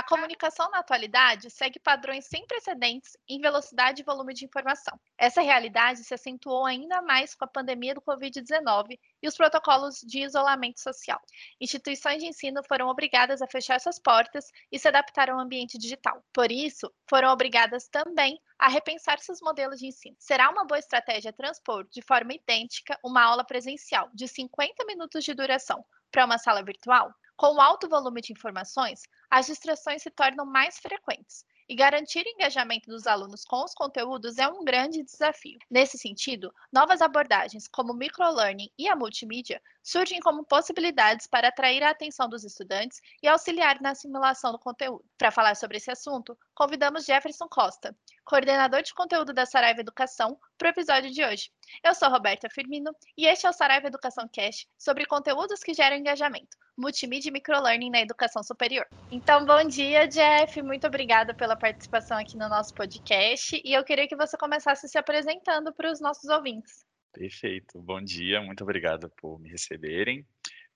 A comunicação na atualidade segue padrões sem precedentes em velocidade e volume de informação. Essa realidade se acentuou ainda mais com a pandemia do Covid-19 e os protocolos de isolamento social. Instituições de ensino foram obrigadas a fechar suas portas e se adaptar ao ambiente digital. Por isso, foram obrigadas também a repensar seus modelos de ensino. Será uma boa estratégia transpor de forma idêntica uma aula presencial de 50 minutos de duração para uma sala virtual? Com alto volume de informações, as distrações se tornam mais frequentes e garantir o engajamento dos alunos com os conteúdos é um grande desafio. Nesse sentido, novas abordagens como o microlearning e a multimídia surgem como possibilidades para atrair a atenção dos estudantes e auxiliar na assimilação do conteúdo. Para falar sobre esse assunto, convidamos Jefferson Costa, coordenador de conteúdo da Saraiva Educação, para o episódio de hoje. Eu sou Roberta Firmino e este é o Saraiva Educação Cast sobre conteúdos que geram engajamento multimídia e microlearning na educação superior. Então, bom dia, Jeff. Muito obrigada pela participação aqui no nosso podcast. E eu queria que você começasse se apresentando para os nossos ouvintes. Perfeito. Bom dia, muito obrigado por me receberem.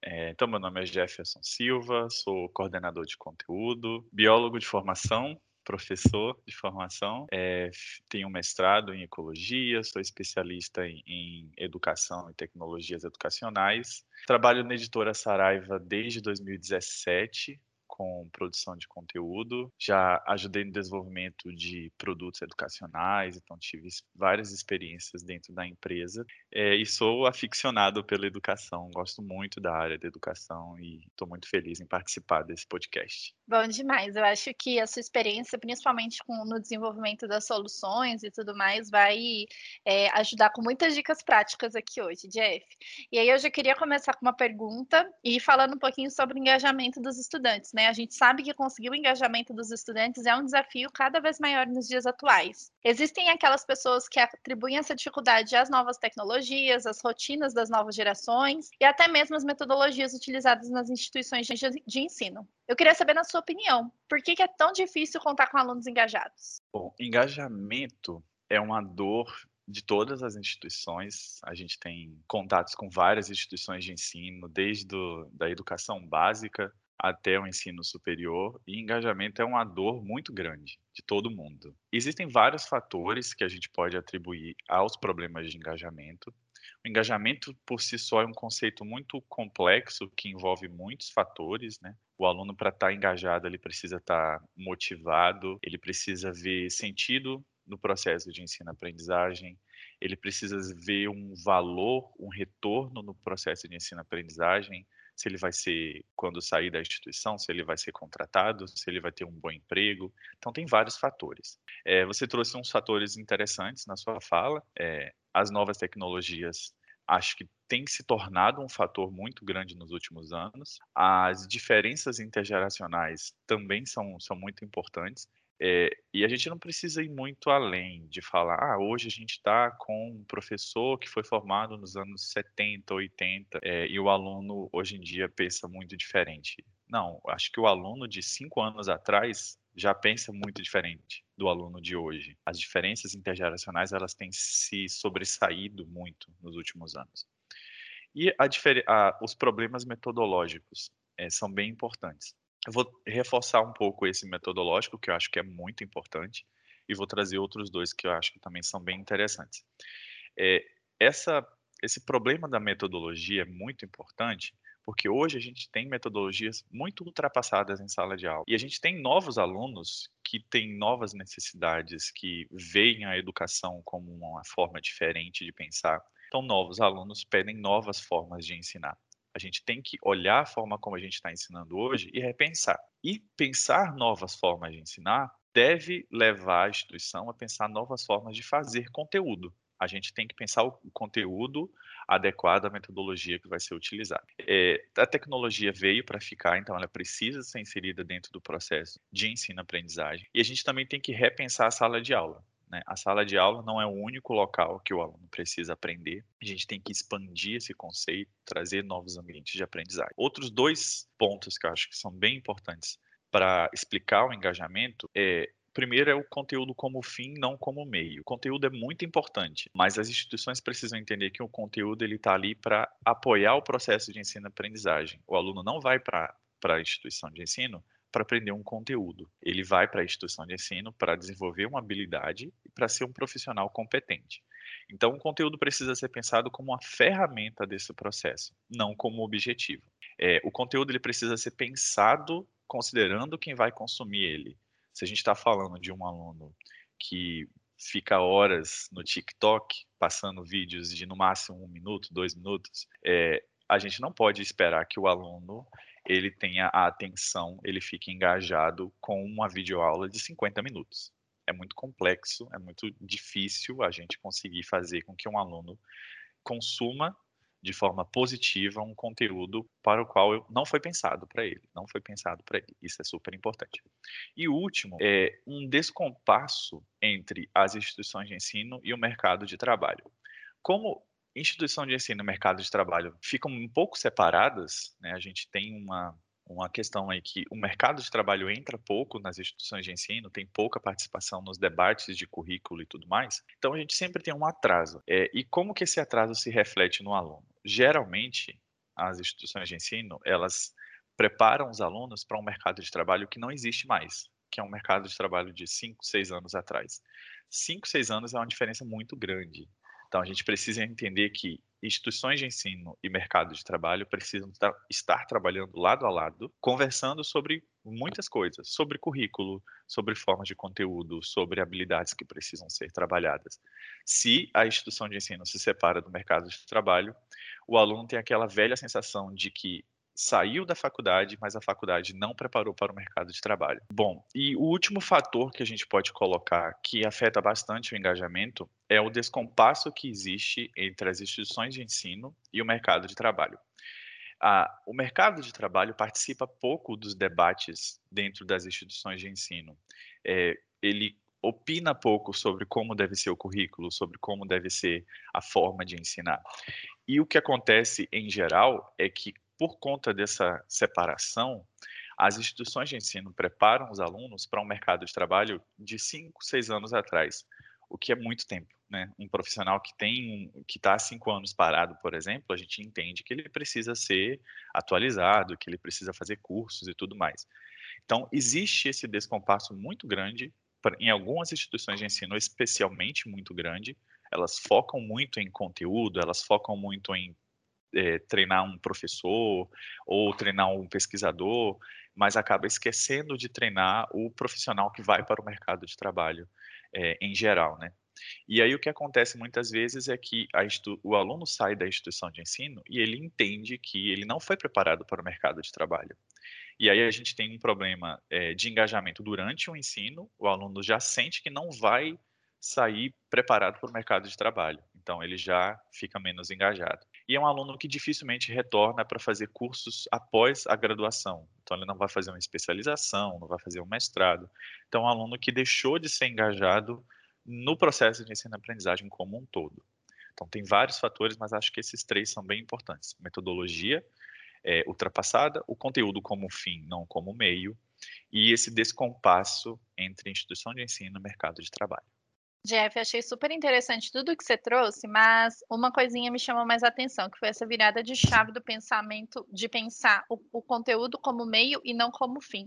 É, então, meu nome é Jefferson Silva, sou coordenador de conteúdo, biólogo de formação, professor de formação, é, tenho mestrado em ecologia, sou especialista em, em, educação e tecnologias educacionais. Trabalho na editora Saraiva desde 2017, com produção de conteúdo, já ajudei no desenvolvimento de produtos educacionais, então tive várias experiências dentro da empresa é, e sou aficionado pela educação, gosto muito da área da educação e estou muito feliz em participar desse podcast. Bom demais, eu acho que a sua experiência, principalmente com, no desenvolvimento das soluções e tudo mais, vai é, ajudar com muitas dicas práticas aqui hoje, Jeff. E aí eu já queria começar com uma pergunta e falando um pouquinho sobre o engajamento dos estudantes, né? A gente sabe que conseguir o engajamento dos estudantes é um desafio cada vez maior nos dias atuais. Existem aquelas pessoas que atribuem essa dificuldade às novas tecnologias, às rotinas das novas gerações e até mesmo as metodologias utilizadas nas instituições de ensino. Eu queria saber, na sua opinião, por que, é tão difícil contar com alunos engajados? Bom, engajamento é uma dor de todas as instituições. A gente tem contatos com várias instituições de ensino, desde do, da educação básica até o ensino superior, e engajamento é uma dor muito grande de todo mundo. Existem vários fatores que a gente pode atribuir aos problemas de engajamento. O engajamento por si só é um conceito muito complexo que envolve muitos fatores, né? O aluno para estar tá engajado, ele precisa estar tá motivado, ele precisa ver sentido no processo de ensino-aprendizagem, ele precisa ver um valor, um retorno no processo de ensino-aprendizagem, se ele vai ser, quando sair da instituição, se ele vai ser contratado, se ele vai ter um bom emprego. Então, tem vários fatores. É, você trouxe uns fatores interessantes na sua fala. É, as novas tecnologias, acho que tem se tornado um fator muito grande nos últimos anos. As diferenças intergeracionais também são, são muito importantes. É, e a gente não precisa ir muito além de falar, ah, hoje a gente está com um professor que foi formado nos anos 70, 80, é, e o aluno hoje em dia pensa muito diferente. Não, acho que o aluno de cinco anos atrás já pensa muito diferente do aluno de hoje. As diferenças intergeracionais elas têm se sobressaído muito nos últimos anos. E a, os problemas metodológicos é, são bem importantes. Eu vou reforçar um pouco esse metodológico, que eu acho que é muito importante, e vou trazer outros dois que eu acho que também são bem interessantes. É, essa, esse problema da metodologia é muito importante, porque hoje a gente tem metodologias muito ultrapassadas em sala de aula. E a gente tem novos alunos que têm novas necessidades, que veem a educação como uma forma diferente de pensar. Então, novos alunos pedem novas formas de ensinar. A gente tem que olhar a forma como a gente está ensinando hoje e repensar. E pensar novas formas de ensinar deve levar a instituição a pensar novas formas de fazer conteúdo. A gente tem que pensar o conteúdo adequado à metodologia que vai ser utilizada. É, a tecnologia veio para ficar, então ela precisa ser inserida dentro do processo de ensino-aprendizagem. E a gente também tem que repensar a sala de aula. Né? A sala de aula não é o único local que o aluno precisa aprender. A gente tem que expandir esse conceito, trazer novos ambientes de aprendizagem. Outros dois pontos que eu acho que são bem importantes para explicar o engajamento é Primeiro é o conteúdo como fim, não como meio. O conteúdo é muito importante, mas as instituições precisam entender que o conteúdo ele está ali para apoiar o processo de ensino-aprendizagem. O aluno não vai para a instituição de ensino para aprender um conteúdo. Ele vai para a instituição de ensino para desenvolver uma habilidade e para ser um profissional competente. Então, o conteúdo precisa ser pensado como uma ferramenta desse processo, não como objetivo. É, o conteúdo ele precisa ser pensado considerando quem vai consumir ele. Se a gente está falando de um aluno que fica horas no TikTok passando vídeos de no máximo um minuto, dois minutos, é, a gente não pode esperar que o aluno ele tenha a atenção, ele fique engajado com uma videoaula de 50 minutos. É muito complexo, é muito difícil a gente conseguir fazer com que um aluno consuma de forma positiva um conteúdo para o qual não foi pensado para ele, não foi pensado para ele. Isso é super importante. E o último é um descompasso entre as instituições de ensino e o mercado de trabalho. Como instituição de ensino e mercado de trabalho ficam um pouco separadas, né? A gente tem uma uma questão aí que o mercado de trabalho entra pouco nas instituições de ensino, tem pouca participação nos debates de currículo e tudo mais. Então a gente sempre tem um atraso. É, e como que esse atraso se reflete no aluno? Geralmente as instituições de ensino elas preparam os alunos para um mercado de trabalho que não existe mais, que é um mercado de trabalho de 5, 6 anos atrás. 5, 6 anos é uma diferença muito grande. Então, a gente precisa entender que instituições de ensino e mercado de trabalho precisam estar trabalhando lado a lado, conversando sobre muitas coisas, sobre currículo, sobre formas de conteúdo, sobre habilidades que precisam ser trabalhadas. Se a instituição de ensino se separa do mercado de trabalho, o aluno tem aquela velha sensação de que saiu da faculdade, mas a faculdade não preparou para o mercado de trabalho. Bom, e o último fator que a gente pode colocar que afeta bastante o engajamento é o descompasso que existe entre as instituições de ensino e o mercado de trabalho. Ah, o mercado de trabalho participa pouco dos debates dentro das instituições de ensino. É, ele opina pouco sobre como deve ser o currículo, sobre como deve ser a forma de ensinar. E o que acontece em geral é que por conta dessa separação, as instituições de ensino preparam os alunos para um mercado de trabalho de 5, 6 anos atrás, o que é muito tempo. Né? Um profissional que tem que está há cinco anos parado, por exemplo, a gente entende que ele precisa ser atualizado, que ele precisa fazer cursos e tudo mais. Então, existe esse descompasso muito grande em algumas instituições de ensino, especialmente muito grande. Elas focam muito em conteúdo, elas focam muito em é, treinar um professor ou treinar um pesquisador, mas acaba esquecendo de treinar o profissional que vai para o mercado de trabalho é, em geral, né? E aí o que acontece muitas vezes é que o aluno sai da instituição de ensino e ele entende que ele não foi preparado para o mercado de trabalho. E aí a gente tem um problema é, de engajamento durante o ensino, o aluno já sente que não vai sair preparado para o mercado de trabalho. Então ele já fica menos engajado e é um aluno que dificilmente retorna para fazer cursos após a graduação. Então, ele não vai fazer uma especialização, não vai fazer um mestrado. Então, é um aluno que deixou de ser engajado no processo de ensino-aprendizagem como um todo. Então, tem vários fatores, mas acho que esses três são bem importantes: metodologia é, ultrapassada, o conteúdo como fim, não como meio, e esse descompasso entre instituição de ensino e mercado de trabalho. Jeff, achei super interessante tudo que você trouxe, mas uma coisinha me chamou mais atenção, que foi essa virada de chave do pensamento, de pensar o, o conteúdo como meio e não como fim.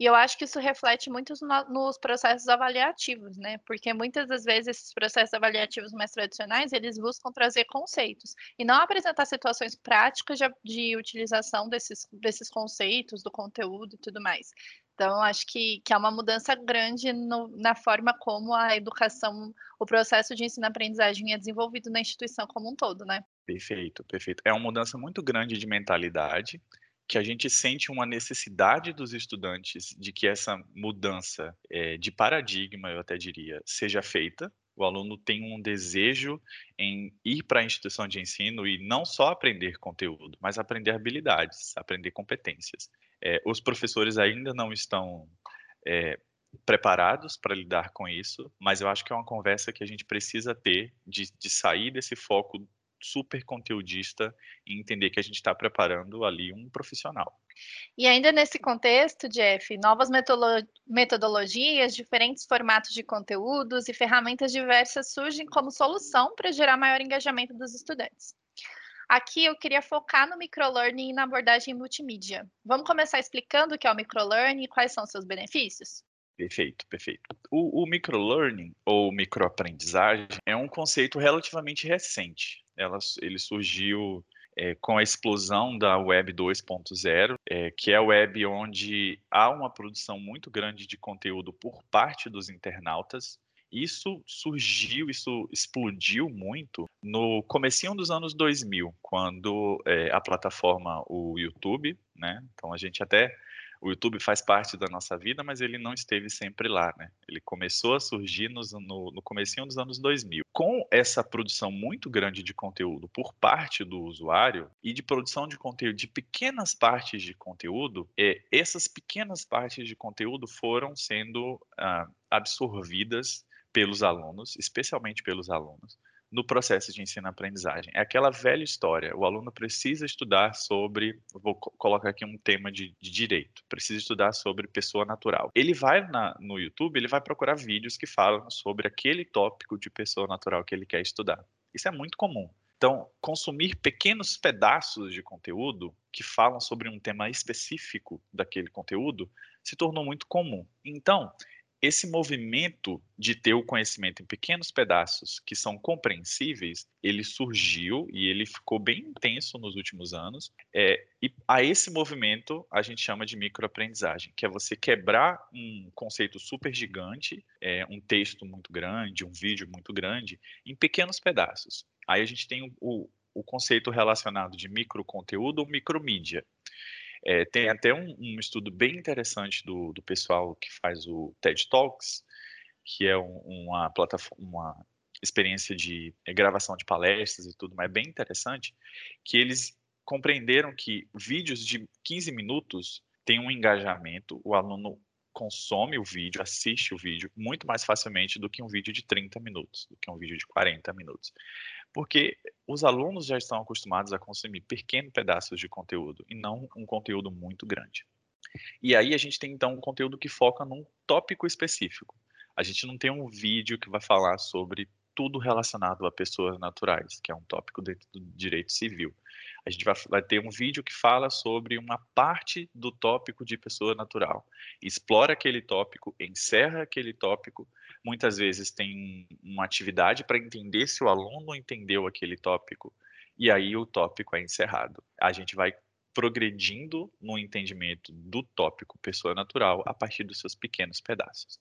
E eu acho que isso reflete muito no, nos processos avaliativos, né? Porque muitas das vezes esses processos avaliativos mais tradicionais, eles buscam trazer conceitos e não apresentar situações práticas de, de utilização desses, desses conceitos, do conteúdo e tudo mais. Então, acho que, que é uma mudança grande no, na forma como a educação, o processo de ensino-aprendizagem é desenvolvido na instituição como um todo, né? Perfeito, perfeito. É uma mudança muito grande de mentalidade, que a gente sente uma necessidade dos estudantes de que essa mudança é, de paradigma, eu até diria, seja feita. O aluno tem um desejo em ir para a instituição de ensino e não só aprender conteúdo, mas aprender habilidades, aprender competências. É, os professores ainda não estão é, preparados para lidar com isso, mas eu acho que é uma conversa que a gente precisa ter de, de sair desse foco super conteudista e entender que a gente está preparando ali um profissional. E ainda nesse contexto, Jeff, novas metodologias, diferentes formatos de conteúdos e ferramentas diversas surgem como solução para gerar maior engajamento dos estudantes. Aqui eu queria focar no microlearning e na abordagem multimídia. Vamos começar explicando o que é o microlearning e quais são seus benefícios? Perfeito, perfeito. O, o microlearning ou microaprendizagem é um conceito relativamente recente. Ela, ele surgiu é, com a explosão da Web 2.0, é, que é a web onde há uma produção muito grande de conteúdo por parte dos internautas. Isso surgiu, isso explodiu muito no comecinho dos anos 2000, quando é, a plataforma, o YouTube, né? Então a gente até o YouTube faz parte da nossa vida, mas ele não esteve sempre lá, né? Ele começou a surgir nos, no, no comecinho dos anos 2000. Com essa produção muito grande de conteúdo por parte do usuário e de produção de conteúdo de pequenas partes de conteúdo, é, essas pequenas partes de conteúdo foram sendo ah, absorvidas pelos alunos, especialmente pelos alunos, no processo de ensino-aprendizagem. É aquela velha história. O aluno precisa estudar sobre, vou colocar aqui um tema de, de direito, precisa estudar sobre pessoa natural. Ele vai na, no YouTube, ele vai procurar vídeos que falam sobre aquele tópico de pessoa natural que ele quer estudar. Isso é muito comum. Então, consumir pequenos pedaços de conteúdo que falam sobre um tema específico daquele conteúdo se tornou muito comum. Então, esse movimento de ter o conhecimento em pequenos pedaços que são compreensíveis, ele surgiu e ele ficou bem intenso nos últimos anos. É, e a esse movimento a gente chama de microaprendizagem, que é você quebrar um conceito super gigante, é, um texto muito grande, um vídeo muito grande, em pequenos pedaços. Aí a gente tem o, o conceito relacionado de microconteúdo ou micromídia. É, tem até um, um, estudo bem interessante do, do pessoal que faz o TED Talks, que é um, uma plataforma, uma experiência de é, gravação de palestras e tudo, mas é bem interessante, que eles compreenderam que vídeos de 15 minutos têm um engajamento, o aluno consome o vídeo, assiste o vídeo muito mais facilmente do que um vídeo de 30 minutos, do que um vídeo de 40 minutos porque os alunos já estão acostumados a consumir pequenos pedaços de conteúdo e não um conteúdo muito grande. E aí a gente tem então um conteúdo que foca num tópico específico. A gente não tem um vídeo que vai falar sobre tudo relacionado a pessoas naturais, que é um tópico dentro do direito civil. A gente vai, vai, ter um vídeo que fala sobre uma parte do tópico de pessoa natural. Explora aquele tópico, encerra aquele tópico. Muitas vezes tem uma atividade para entender se o aluno entendeu aquele tópico. E aí o tópico é encerrado. A gente vai progredindo no entendimento do tópico pessoa natural a partir dos seus pequenos pedaços.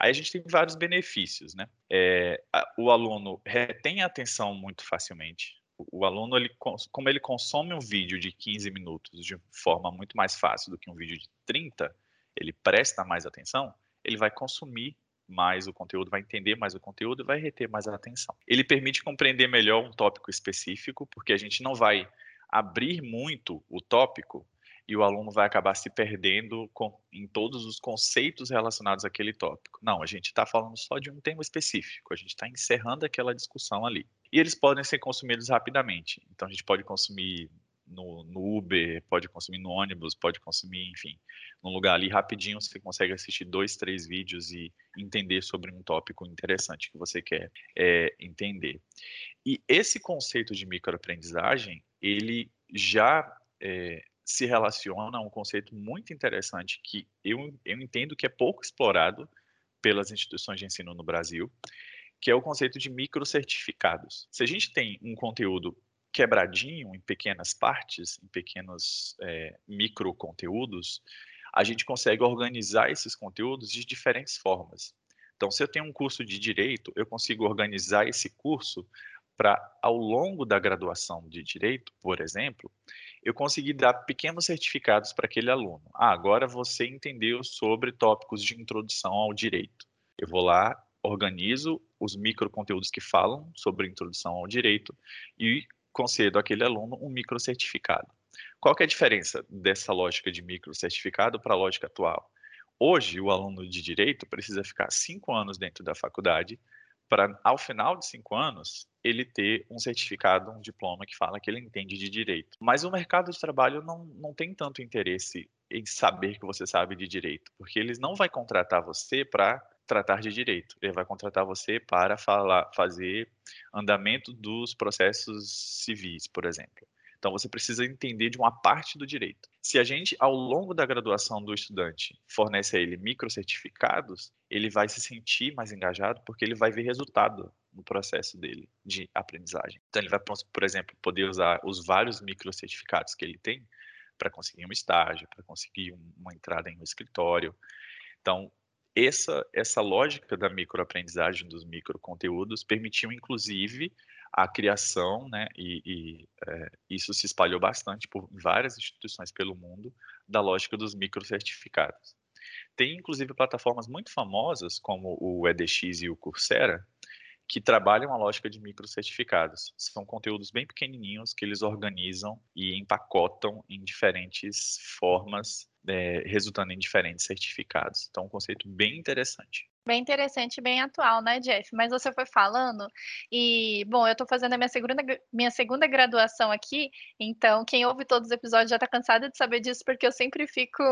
Aí a gente tem vários benefícios, né? É, o aluno retém a atenção muito facilmente. O, o aluno, ele, como ele consome um vídeo de 15 minutos de forma muito mais fácil do que um vídeo de 30, ele presta mais atenção, ele vai consumir mais o conteúdo, vai entender mais o conteúdo e vai reter mais a atenção. Ele permite compreender melhor um tópico específico, porque a gente não vai abrir muito o tópico e o aluno vai acabar se perdendo com, em todos os conceitos relacionados àquele tópico. Não, a gente está falando só de um tema específico, a gente está encerrando aquela discussão ali. E eles podem ser consumidos rapidamente. Então a gente pode consumir no, no, Uber, pode consumir no ônibus, pode consumir, enfim, num lugar ali rapidinho você consegue assistir dois, três vídeos e entender sobre um tópico interessante que você quer é, entender. E esse conceito de microaprendizagem, ele já é, se relaciona a um conceito muito interessante que eu, eu entendo que é pouco explorado pelas instituições de ensino no Brasil, que é o conceito de microcertificados. Se a gente tem um conteúdo quebradinho em pequenas partes, em pequenos é, micro conteúdos, a gente consegue organizar esses conteúdos de diferentes formas. Então, se eu tenho um curso de direito, eu consigo organizar esse curso para, ao longo da graduação de direito, por exemplo, eu conseguir dar pequenos certificados para aquele aluno. Ah, agora você entendeu sobre tópicos de introdução ao direito. Eu vou lá, organizo os micro conteúdos que falam sobre introdução ao direito e concedo àquele aluno um microcertificado. Qual é a diferença dessa lógica de microcertificado para a lógica atual? Hoje, o aluno de direito precisa ficar cinco anos dentro da faculdade para, ao final de cinco anos, ele ter um certificado, um diploma que fala que ele entende de direito. Mas o mercado de trabalho não, não tem tanto interesse em saber que você sabe de direito, porque eles não vai contratar você para tratar de direito. Ele vai contratar você para falar, fazer andamento dos processos civis, por exemplo. Então você precisa entender de uma parte do direito. Se a gente, ao longo da graduação do estudante, fornece a ele microcertificados, ele vai se sentir mais engajado porque ele vai ver resultado no processo dele de aprendizagem. Então ele vai, por exemplo, poder usar os vários microcertificados que ele tem para conseguir um estágio, para conseguir uma entrada em um escritório. Então, essa, essa lógica da microaprendizagem dos microconteúdos permitiu, inclusive, a criação, né, e, e é, isso se espalhou bastante por várias instituições pelo mundo, da lógica dos microcertificados. Tem, inclusive, plataformas muito famosas, como o EDX e o Coursera, que trabalham a lógica de microcertificados. São conteúdos bem pequenininhos que eles organizam e empacotam em diferentes formas, é, resultando em diferentes certificados. Então, é um conceito bem interessante. Bem interessante, bem atual, né, Jeff? Mas você foi falando e, bom, eu estou fazendo a minha segunda, minha segunda graduação aqui, então quem ouve todos os episódios já está cansado de saber disso, porque eu sempre fico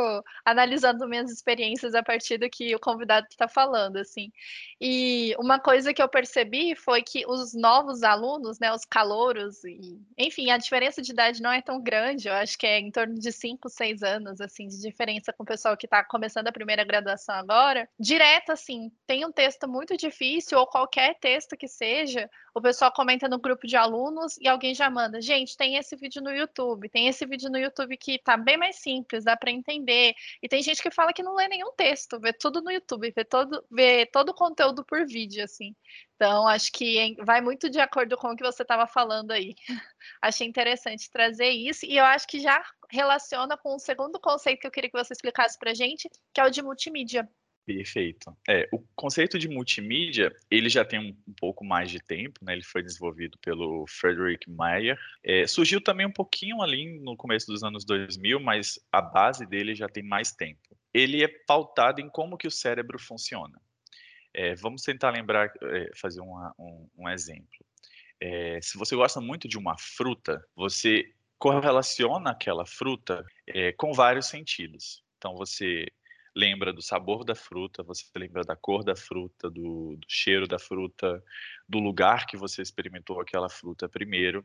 analisando minhas experiências a partir do que o convidado está falando, assim. E uma coisa que eu percebi foi que os novos alunos, né, os calouros, e, enfim, a diferença de idade não é tão grande, eu acho que é em torno de 5, 6 anos, assim, de diferença com o pessoal que está começando a primeira graduação agora, direto, assim, tem um texto muito difícil, ou qualquer texto que seja, o pessoal comenta no grupo de alunos e alguém já manda, gente, tem esse vídeo no YouTube, tem esse vídeo no YouTube que tá bem mais simples, dá para entender. E tem gente que fala que não lê nenhum texto, vê tudo no YouTube, vê todo, vê todo o conteúdo por vídeo, assim. Então, acho que vai muito de acordo com o que você estava falando aí. Achei interessante trazer isso, e eu acho que já relaciona com o segundo conceito que eu queria que você explicasse para gente, que é o de multimídia. Perfeito. É, o conceito de multimídia, ele já tem um, um, pouco mais de tempo, né? Ele foi desenvolvido pelo Frederick Mayer. É, surgiu também um pouquinho ali no começo dos anos 2000, mas a base dele já tem mais tempo. Ele é pautado em como que o cérebro funciona. É, vamos tentar lembrar, é, fazer uma, um, um, exemplo. É, se você gosta muito de uma fruta, você correlaciona aquela fruta é, com vários sentidos. Então, você lembra do sabor da fruta, você lembra da cor da fruta, do, do, cheiro da fruta, do lugar que você experimentou aquela fruta primeiro.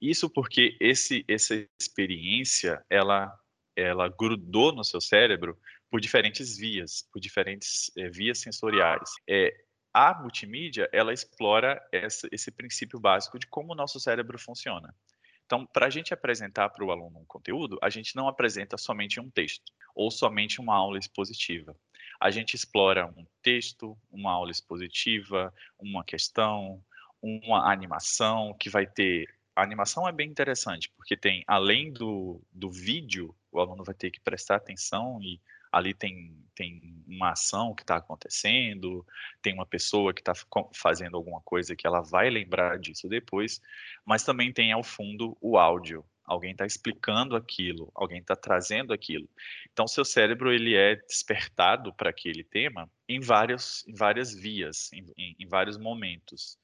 Isso porque esse, essa experiência, ela, ela grudou no seu cérebro por diferentes vias, por diferentes é, vias sensoriais. É, a multimídia, ela explora essa, esse princípio básico de como o nosso cérebro funciona. Então, para a gente apresentar para o aluno um conteúdo, a gente não apresenta somente um texto ou somente uma aula expositiva. A gente explora um texto, uma aula expositiva, uma questão, uma animação que vai ter. A animação é bem interessante, porque tem, além do, do vídeo, o aluno vai ter que prestar atenção e ali tem, tem uma ação que está acontecendo, tem uma pessoa que está fazendo alguma coisa que ela vai lembrar disso depois, mas também tem ao fundo o áudio. Alguém está explicando aquilo, alguém está trazendo aquilo. Então, seu cérebro ele é despertado para aquele tema em, vários, em várias vias, em, em, em vários momentos.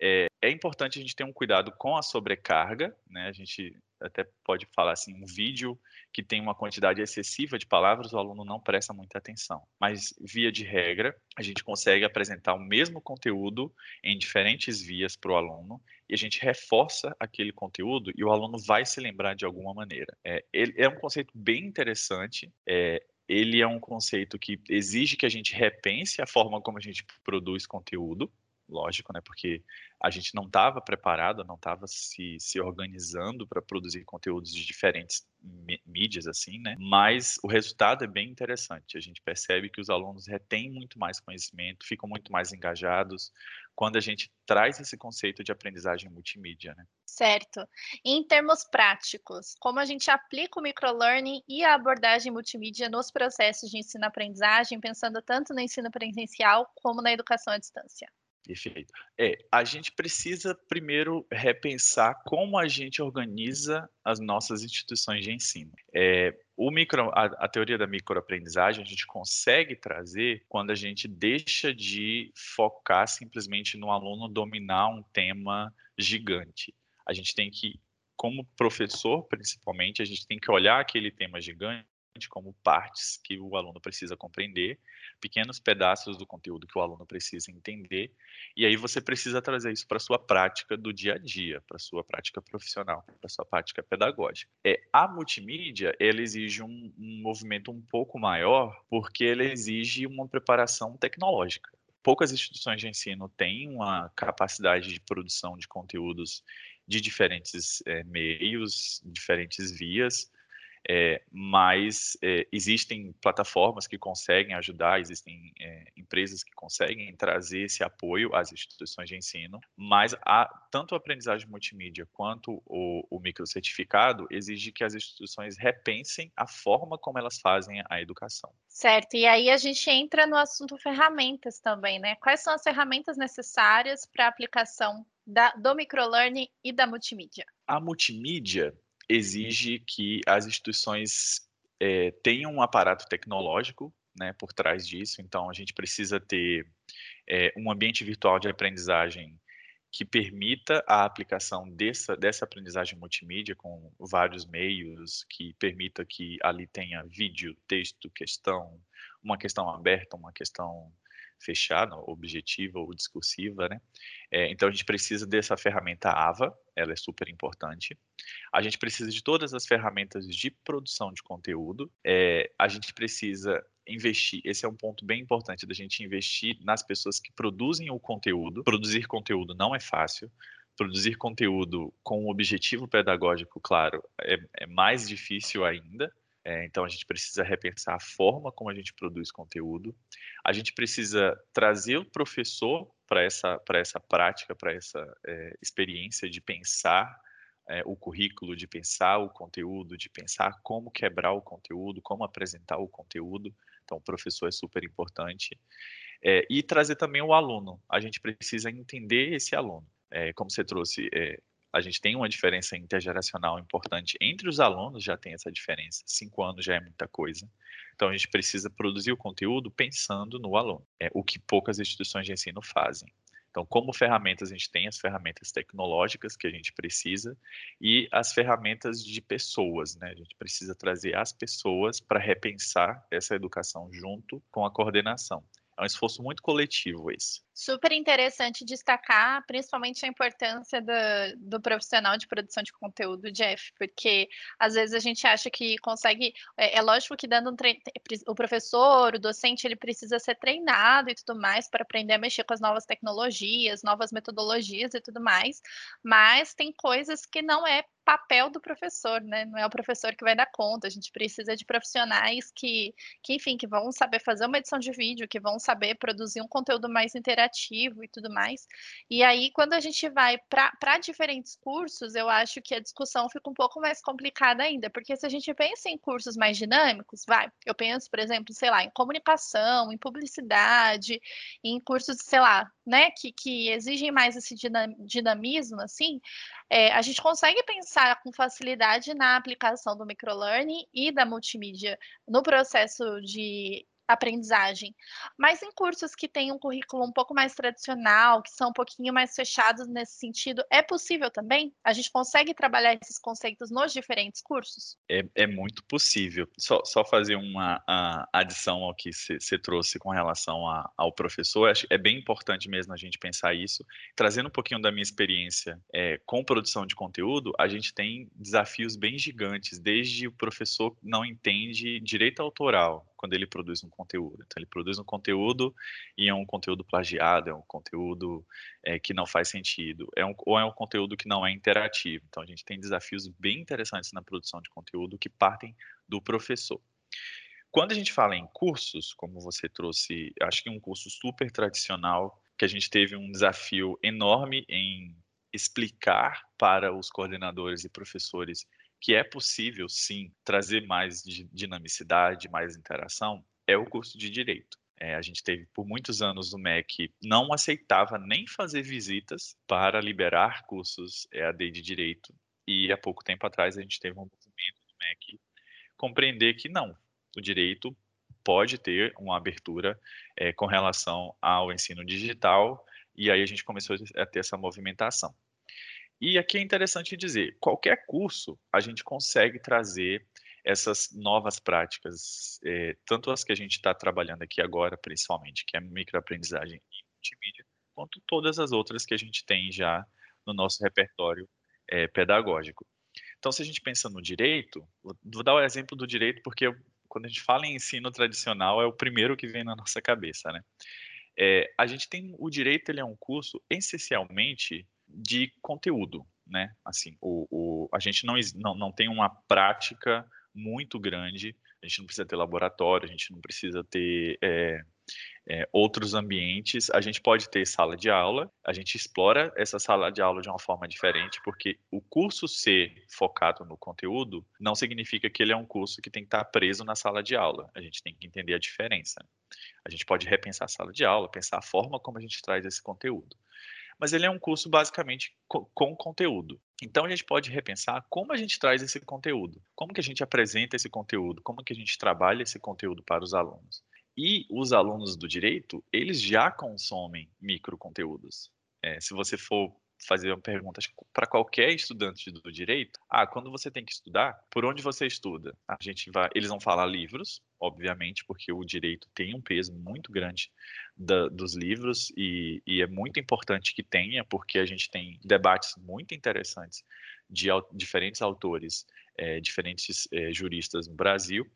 É, é, importante a gente ter um cuidado com a sobrecarga, né? A gente até pode falar assim, um vídeo que tem uma quantidade excessiva de palavras, o aluno não presta muita atenção. Mas, via de regra, a gente consegue apresentar o mesmo conteúdo em diferentes vias para o aluno e a gente reforça aquele conteúdo e o aluno vai se lembrar de alguma maneira. É, ele, é um conceito bem interessante. É, ele é um conceito que exige que a gente repense a forma como a gente produz conteúdo, lógico, né? Porque a gente não estava preparado, não estava se, se organizando para produzir conteúdos de diferentes mídias, assim, né? Mas o resultado é bem interessante. A gente percebe que os alunos retêm muito mais conhecimento, ficam muito mais engajados quando a gente traz esse conceito de aprendizagem multimídia, né? Certo. em termos práticos, como a gente aplica o microlearning e a abordagem multimídia nos processos de ensino-aprendizagem, pensando tanto no ensino presencial como na educação à distância? Perfeito. É, a gente precisa primeiro repensar como a gente organiza as nossas instituições de ensino. É, o micro, a, a, teoria da microaprendizagem a gente consegue trazer quando a gente deixa de focar simplesmente no aluno dominar um tema gigante. A gente tem que, como professor principalmente, a gente tem que olhar aquele tema gigante como partes que o aluno precisa compreender, pequenos pedaços do conteúdo que o aluno precisa entender, e aí você precisa trazer isso para a sua prática do dia a dia, para a sua prática profissional, para a sua prática pedagógica. É, a multimídia, ela exige um, um movimento um pouco maior, porque ela exige uma preparação tecnológica poucas instituições de ensino têm uma capacidade de produção de conteúdos de diferentes é, meios, diferentes vias, é, mas é, existem plataformas que conseguem ajudar, existem é, empresas que conseguem trazer esse apoio às instituições de ensino, mas a, tanto a aprendizagem multimídia quanto o, o microcertificado exige que as instituições repensem a forma como elas fazem a educação. Certo, e aí a gente entra no assunto ferramentas também, né? Quais são as ferramentas necessárias para a aplicação da, do microlearning e da multimídia? A multimídia exige que as instituições é, tenham um aparato tecnológico né, por trás disso. Então, a gente precisa ter é, um ambiente virtual de aprendizagem que permita a aplicação dessa, dessa aprendizagem multimídia com vários meios, que permita que ali tenha vídeo, texto, questão, uma questão aberta, uma questão fechada, objetiva ou discursiva, né? É, então a gente precisa dessa ferramenta AVA, ela é super importante. A gente precisa de todas as ferramentas de produção de conteúdo. É, a gente precisa investir, esse é um ponto bem importante da gente investir nas pessoas que produzem o conteúdo. Produzir conteúdo não é fácil. Produzir conteúdo com um objetivo pedagógico, claro, é, é mais difícil ainda. É, então a gente precisa repensar a forma como a gente produz conteúdo. A gente precisa trazer o professor para essa, essa prática, para essa é, experiência de pensar é, o currículo, de pensar o conteúdo, de pensar como quebrar o conteúdo, como apresentar o conteúdo. Então, o professor é super importante. É, e trazer também o aluno. A gente precisa entender esse aluno. É, como você trouxe, é, a gente tem uma diferença intergeracional importante entre os alunos, já tem essa diferença. Cinco anos já é muita coisa. Então a gente precisa produzir o conteúdo pensando no aluno, é o que poucas instituições de ensino fazem. Então, como ferramentas, a gente tem as ferramentas tecnológicas que a gente precisa e as ferramentas de pessoas, né? A gente precisa trazer as pessoas para repensar essa educação junto com a coordenação. É um esforço muito coletivo esse. Super interessante destacar, principalmente a importância do, do, profissional de produção de conteúdo, Jeff, porque às vezes a gente acha que consegue. É, é lógico que dando um treino, o professor, o docente, ele precisa ser treinado e tudo mais para aprender a mexer com as novas tecnologias, novas metodologias e tudo mais, mas tem coisas que não é papel do professor, né? Não é o professor que vai dar conta. A gente precisa de profissionais que, que, enfim, que vão saber fazer uma edição de vídeo, que vão saber produzir um conteúdo mais interativo e tudo mais. E aí, quando a gente vai para diferentes cursos, eu acho que a discussão fica um pouco mais complicada ainda, porque se a gente pensa em cursos mais dinâmicos, vai, eu penso, por exemplo, sei lá, em comunicação, em publicidade, em cursos, sei lá, né, que, que exigem mais esse dinamismo, assim, é, a gente consegue pensar com facilidade na aplicação do microlearning e da multimídia no processo de aprendizagem. Mas em cursos que têm um currículo um pouco mais tradicional, que são um pouquinho mais fechados nesse sentido, é possível também? A gente consegue trabalhar esses conceitos nos diferentes cursos? É, é muito possível. Só, só fazer uma adição ao que você trouxe com relação a, ao professor, acho é bem importante mesmo a gente pensar isso. Trazendo um pouquinho da minha experiência é, com produção de conteúdo, a gente tem desafios bem gigantes, desde o professor não entende direito autoral, quando ele produz um conteúdo. Então, ele produz um conteúdo e é um conteúdo plagiado, é um conteúdo é, que não faz sentido, é um, ou é um conteúdo que não é interativo. Então, a gente tem desafios bem interessantes na produção de conteúdo que partem do professor. Quando a gente fala em cursos, como você trouxe, acho que um curso super tradicional, que a gente teve um desafio enorme em explicar para os coordenadores e professores que é possível, sim, trazer mais dinamicidade, mais interação, é o curso de Direito. É, a gente teve por muitos anos o MEC não aceitava nem fazer visitas para liberar cursos EAD de Direito, e há pouco tempo atrás a gente teve um movimento do MEC compreender que não, o direito pode ter uma abertura é, com relação ao ensino digital, e aí a gente começou a ter essa movimentação. E aqui é interessante dizer, qualquer curso a gente consegue trazer essas novas práticas, é, tanto as que a gente está trabalhando aqui agora, principalmente, que é microaprendizagem e multimídia, quanto todas as outras que a gente tem já no nosso repertório é, pedagógico. Então, se a gente pensa no direito, vou dar o exemplo do direito porque eu, quando a gente fala em ensino tradicional é o primeiro que vem na nossa cabeça, né? É, a gente tem o direito, ele é um curso essencialmente de conteúdo, né? Assim, o, o a gente não, não, não tem uma prática muito grande, a gente não precisa ter laboratório, a gente não precisa ter é, é, outros ambientes, a gente pode ter sala de aula, a gente explora essa sala de aula de uma forma diferente, porque o curso ser focado no conteúdo não significa que ele é um curso que tem que estar preso na sala de aula. A gente tem que entender a diferença. A gente pode repensar a sala de aula, pensar a forma como a gente traz esse conteúdo. Mas ele é um curso basicamente com, conteúdo. Então a gente pode repensar como a gente traz esse conteúdo, como que a gente apresenta esse conteúdo, como que a gente trabalha esse conteúdo para os alunos. E os alunos do direito, eles já consomem microconteúdos. É, se você for fazer uma pergunta para qualquer estudante do direito, ah, quando você tem que estudar, por onde você estuda? A gente vai, eles vão falar livros, obviamente, porque o direito tem um peso muito grande da, dos livros e, e, é muito importante que tenha, porque a gente tem debates muito interessantes de diferentes autores, é, diferentes é, juristas no Brasil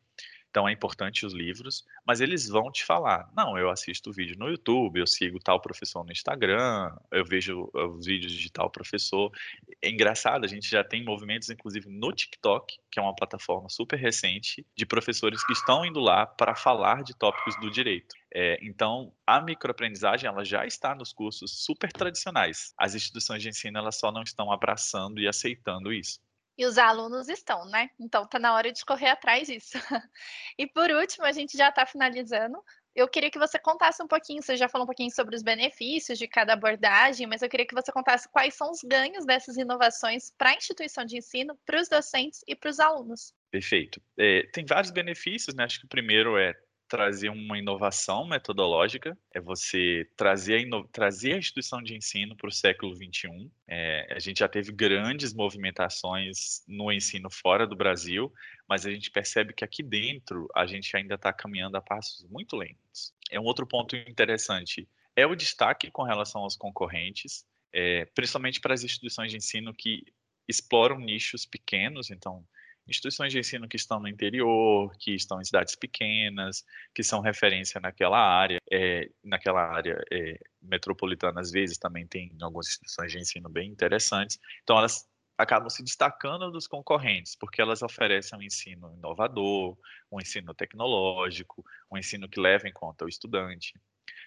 então é importante os livros, mas eles vão te falar: não, eu assisto vídeo no YouTube, eu sigo tal professor no Instagram, eu vejo os vídeos de tal professor. É engraçado, a gente já tem movimentos, inclusive no TikTok, que é uma plataforma super recente, de professores que estão indo lá para falar de tópicos do direito. É, então, a microaprendizagem ela já está nos cursos super tradicionais. As instituições de ensino elas só não estão abraçando e aceitando isso. E os alunos estão, né? Então tá na hora de correr atrás disso. e por último, a gente já está finalizando. Eu queria que você contasse um pouquinho, você já falou um pouquinho sobre os benefícios de cada abordagem, mas eu queria que você contasse quais são os ganhos dessas inovações para a instituição de ensino, para os docentes e para os alunos. Perfeito. É, tem vários benefícios, né? Acho que o primeiro é trazer uma inovação metodológica, é você trazer a, trazer a instituição de ensino para o século XXI. É, a gente já teve grandes movimentações no ensino fora do Brasil, mas a gente percebe que aqui dentro a gente ainda está caminhando a passos muito lentos. É um outro ponto interessante, é o destaque com relação aos concorrentes, é, principalmente para as instituições de ensino que exploram nichos pequenos, então instituições de ensino que estão no interior, que estão em cidades pequenas, que são referência naquela área, é, naquela área é, metropolitana, às vezes também tem algumas instituições de ensino bem interessantes. Então, elas acabam se destacando dos concorrentes, porque elas oferecem um ensino inovador, um ensino tecnológico, um ensino que leva em conta o estudante.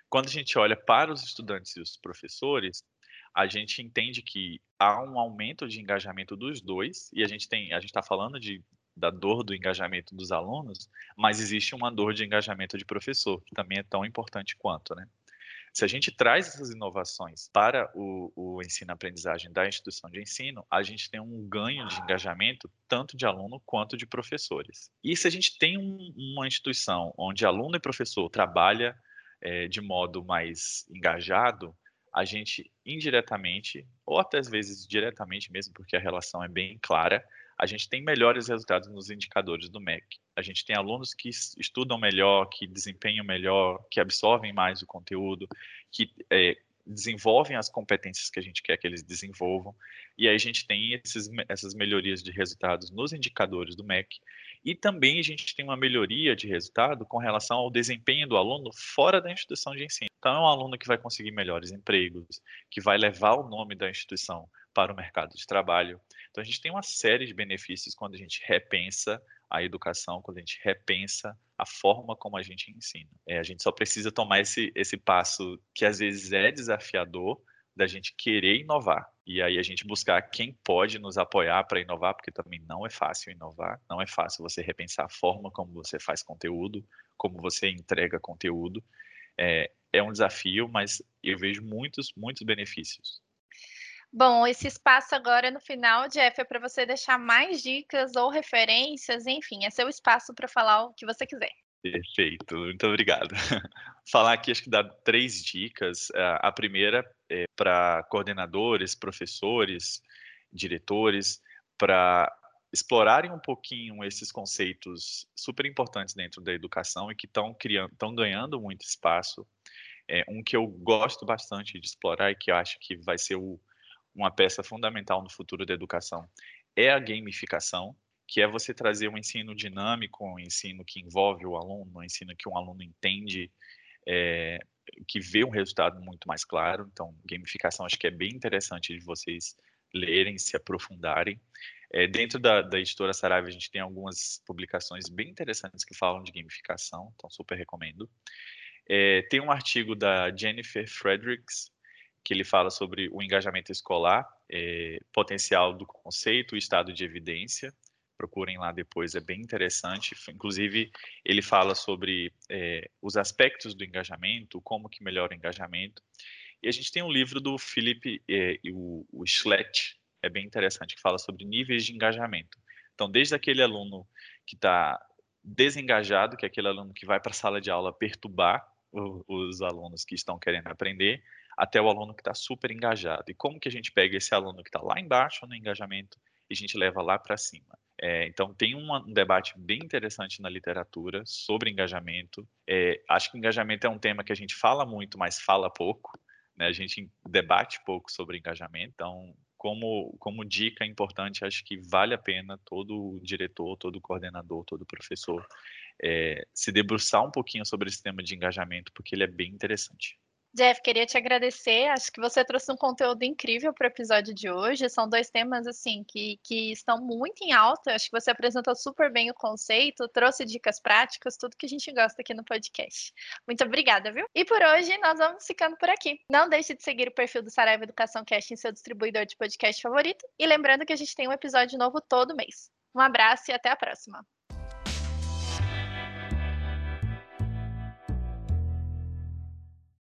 Quando a gente olha para os estudantes e os professores, a gente entende que há um aumento de engajamento dos dois e a gente tem, a gente está falando de da dor do engajamento dos alunos, mas existe uma dor de engajamento de professor, que também é tão importante quanto, né? Se a gente traz essas inovações para o, o ensino-aprendizagem da instituição de ensino, a gente tem um ganho de engajamento tanto de aluno quanto de professores. E se a gente tem um, uma instituição onde aluno e professor trabalha é, de modo mais engajado, a gente indiretamente, ou até às vezes diretamente mesmo, porque a relação é bem clara, a gente tem melhores resultados nos indicadores do MEC. A gente tem alunos que estudam melhor, que desempenham melhor, que absorvem mais o conteúdo, que é, desenvolvem as competências que a gente quer que eles desenvolvam, e aí a gente tem esses, essas melhorias de resultados nos indicadores do MEC, e também a gente tem uma melhoria de resultado com relação ao desempenho do aluno fora da instituição de ensino. Então, é um aluno que vai conseguir melhores empregos, que vai levar o nome da instituição para o mercado de trabalho. Então, a gente tem uma série de benefícios quando a gente repensa a educação, quando a gente repensa a forma como a gente ensina. É, a gente só precisa tomar esse, esse passo que às vezes é desafiador, da gente querer inovar. E aí a gente buscar quem pode nos apoiar para inovar, porque também não é fácil inovar, não é fácil você repensar a forma como você faz conteúdo, como você entrega conteúdo. É, é um desafio, mas eu vejo muitos, muitos benefícios. Bom, esse espaço agora no final, Jeff, é para você deixar mais dicas ou referências, enfim, é seu espaço para falar o que você quiser. Perfeito, muito obrigado. Falar aqui, acho que dá três dicas. Eh, a primeira é para coordenadores, professores, diretores, para explorarem um pouquinho esses conceitos super importantes dentro da educação e que estão criando, estão ganhando muito espaço. É, um que eu gosto bastante de explorar e que eu acho que vai ser o, uma peça fundamental no futuro da educação é a gamificação, que é você trazer um ensino dinâmico, um ensino que envolve o aluno, um ensino que um aluno entende, é, que vê um resultado muito mais claro. Então, gamificação acho que é bem interessante de vocês lerem, se aprofundarem. É, dentro da, da editora Saraiva, a gente tem algumas publicações bem interessantes que falam de gamificação, então super recomendo. É, tem um artigo da Jennifer Fredericks, que ele fala sobre o engajamento escolar, é, potencial do conceito e estado de evidência procurem lá depois, é bem interessante. Inclusive, ele fala sobre é, os aspectos do engajamento, como que melhora o engajamento. E a gente tem um livro do Philip é, o, o Schlett, é bem interessante, que fala sobre níveis de engajamento. Então, desde aquele aluno que está desengajado, que é aquele aluno que vai para a sala de aula perturbar os alunos que estão querendo aprender, até o aluno que está super engajado. E como que a gente pega esse aluno que está lá embaixo no engajamento e a gente leva lá para cima? É, então, tem uma, um debate bem interessante na literatura sobre engajamento. É, acho que engajamento é um tema que a gente fala muito, mas fala pouco. Né? A gente debate pouco sobre engajamento. Então, como, como dica importante, acho que vale a pena todo diretor, todo coordenador, todo professor é, se debruçar um pouquinho sobre esse tema de engajamento, porque ele é bem interessante. Jeff, queria te agradecer. Acho que você trouxe um conteúdo incrível para o episódio de hoje. São dois temas assim que, que estão muito em alta. Acho que você apresentou super bem o conceito, trouxe dicas práticas, tudo que a gente gosta aqui no podcast. Muito obrigada, viu? E por hoje nós vamos ficando por aqui. Não deixe de seguir o perfil do Saraiva Educação Cast em seu distribuidor de podcast favorito. E lembrando que a gente tem um episódio novo todo mês. Um abraço e até a próxima.